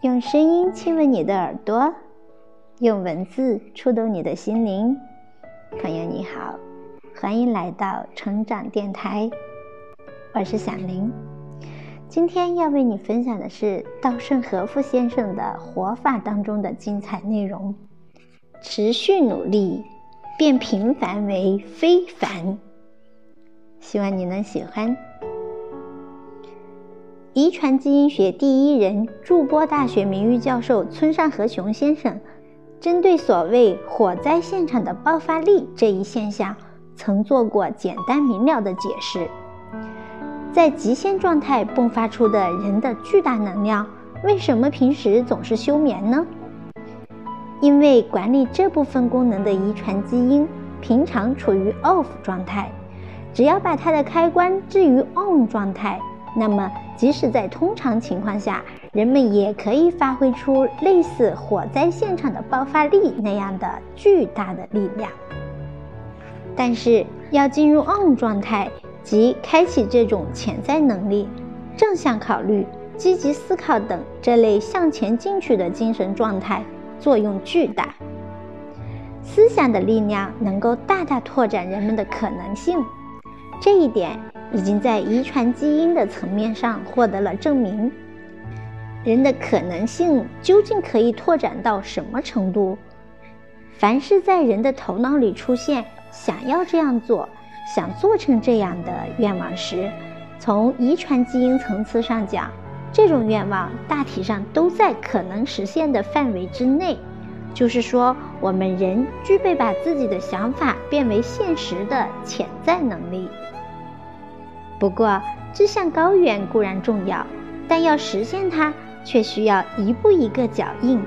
用声音亲吻你的耳朵，用文字触动你的心灵。朋友你好，欢迎来到成长电台，我是小林。今天要为你分享的是稻盛和夫先生的活法当中的精彩内容：持续努力，变平凡为非凡。希望你能喜欢。遗传基因学第一人、筑波大学名誉教授村上和雄先生，针对所谓火灾现场的爆发力这一现象，曾做过简单明了的解释。在极限状态迸发出的人的巨大能量，为什么平时总是休眠呢？因为管理这部分功能的遗传基因，平常处于 off 状态，只要把它的开关置于 on 状态。那么，即使在通常情况下，人们也可以发挥出类似火灾现场的爆发力那样的巨大的力量。但是，要进入 on 状态，即开启这种潜在能力、正向考虑、积极思考等这类向前进取的精神状态，作用巨大。思想的力量能够大大拓展人们的可能性，这一点。已经在遗传基因的层面上获得了证明。人的可能性究竟可以拓展到什么程度？凡是在人的头脑里出现想要这样做、想做成这样的愿望时，从遗传基因层次上讲，这种愿望大体上都在可能实现的范围之内。就是说，我们人具备把自己的想法变为现实的潜在能力。不过，志向高远固然重要，但要实现它，却需要一步一个脚印、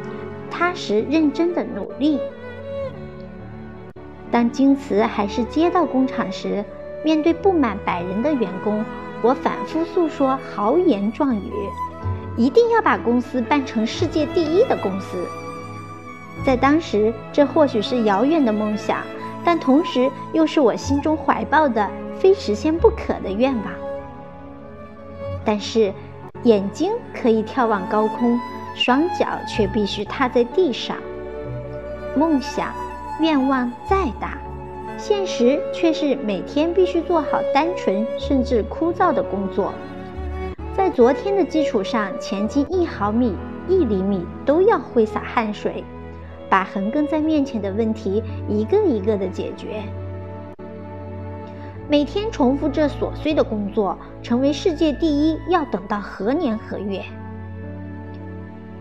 踏实认真的努力。当京瓷还是街道工厂时，面对不满百人的员工，我反复诉说豪言壮语，一定要把公司办成世界第一的公司。在当时，这或许是遥远的梦想，但同时又是我心中怀抱的。非实现不可的愿望，但是眼睛可以眺望高空，双脚却必须踏在地上。梦想、愿望再大，现实却是每天必须做好单纯甚至枯燥的工作，在昨天的基础上前进一毫米、一厘米都要挥洒汗水，把横亘在面前的问题一个一个的解决。每天重复这琐碎的工作，成为世界第一，要等到何年何月？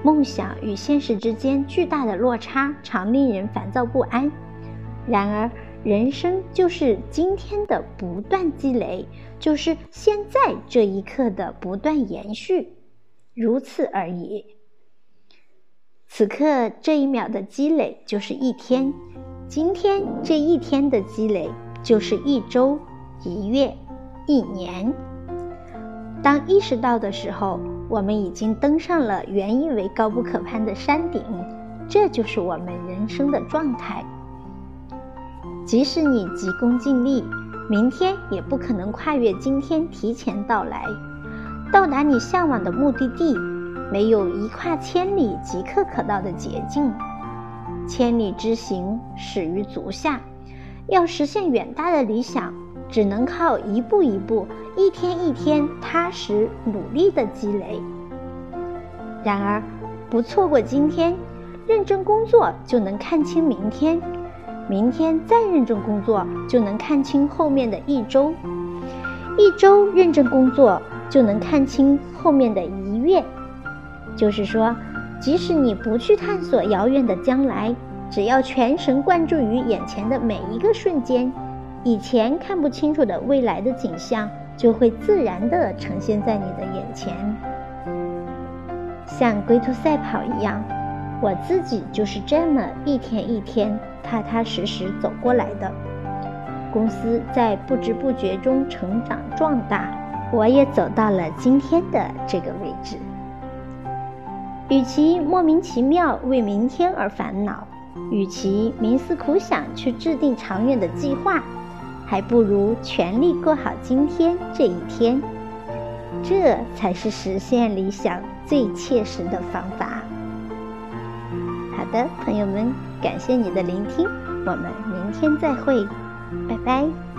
梦想与现实之间巨大的落差，常令人烦躁不安。然而，人生就是今天的不断积累，就是现在这一刻的不断延续，如此而已。此刻这一秒的积累就是一天，今天这一天的积累就是一周。一月，一年。当意识到的时候，我们已经登上了原以为高不可攀的山顶。这就是我们人生的状态。即使你急功近利，明天也不可能跨越今天提前到来。到达你向往的目的地，没有一跨千里即刻可到的捷径。千里之行，始于足下。要实现远大的理想。只能靠一步一步、一天一天踏实努力的积累。然而，不错过今天，认真工作就能看清明天；明天再认真工作，就能看清后面的一周；一周认真工作，就能看清后面的一月。就是说，即使你不去探索遥远的将来，只要全神贯注于眼前的每一个瞬间。以前看不清楚的未来的景象，就会自然地呈现在你的眼前，像龟兔赛跑一样。我自己就是这么一天一天踏踏实实走过来的。公司在不知不觉中成长壮大，我也走到了今天的这个位置。与其莫名其妙为明天而烦恼，与其冥思苦想去制定长远的计划。还不如全力过好今天这一天。这才是实现理想最切实的方法。好的，朋友们，感谢你的聆听，我们明天再会，拜拜。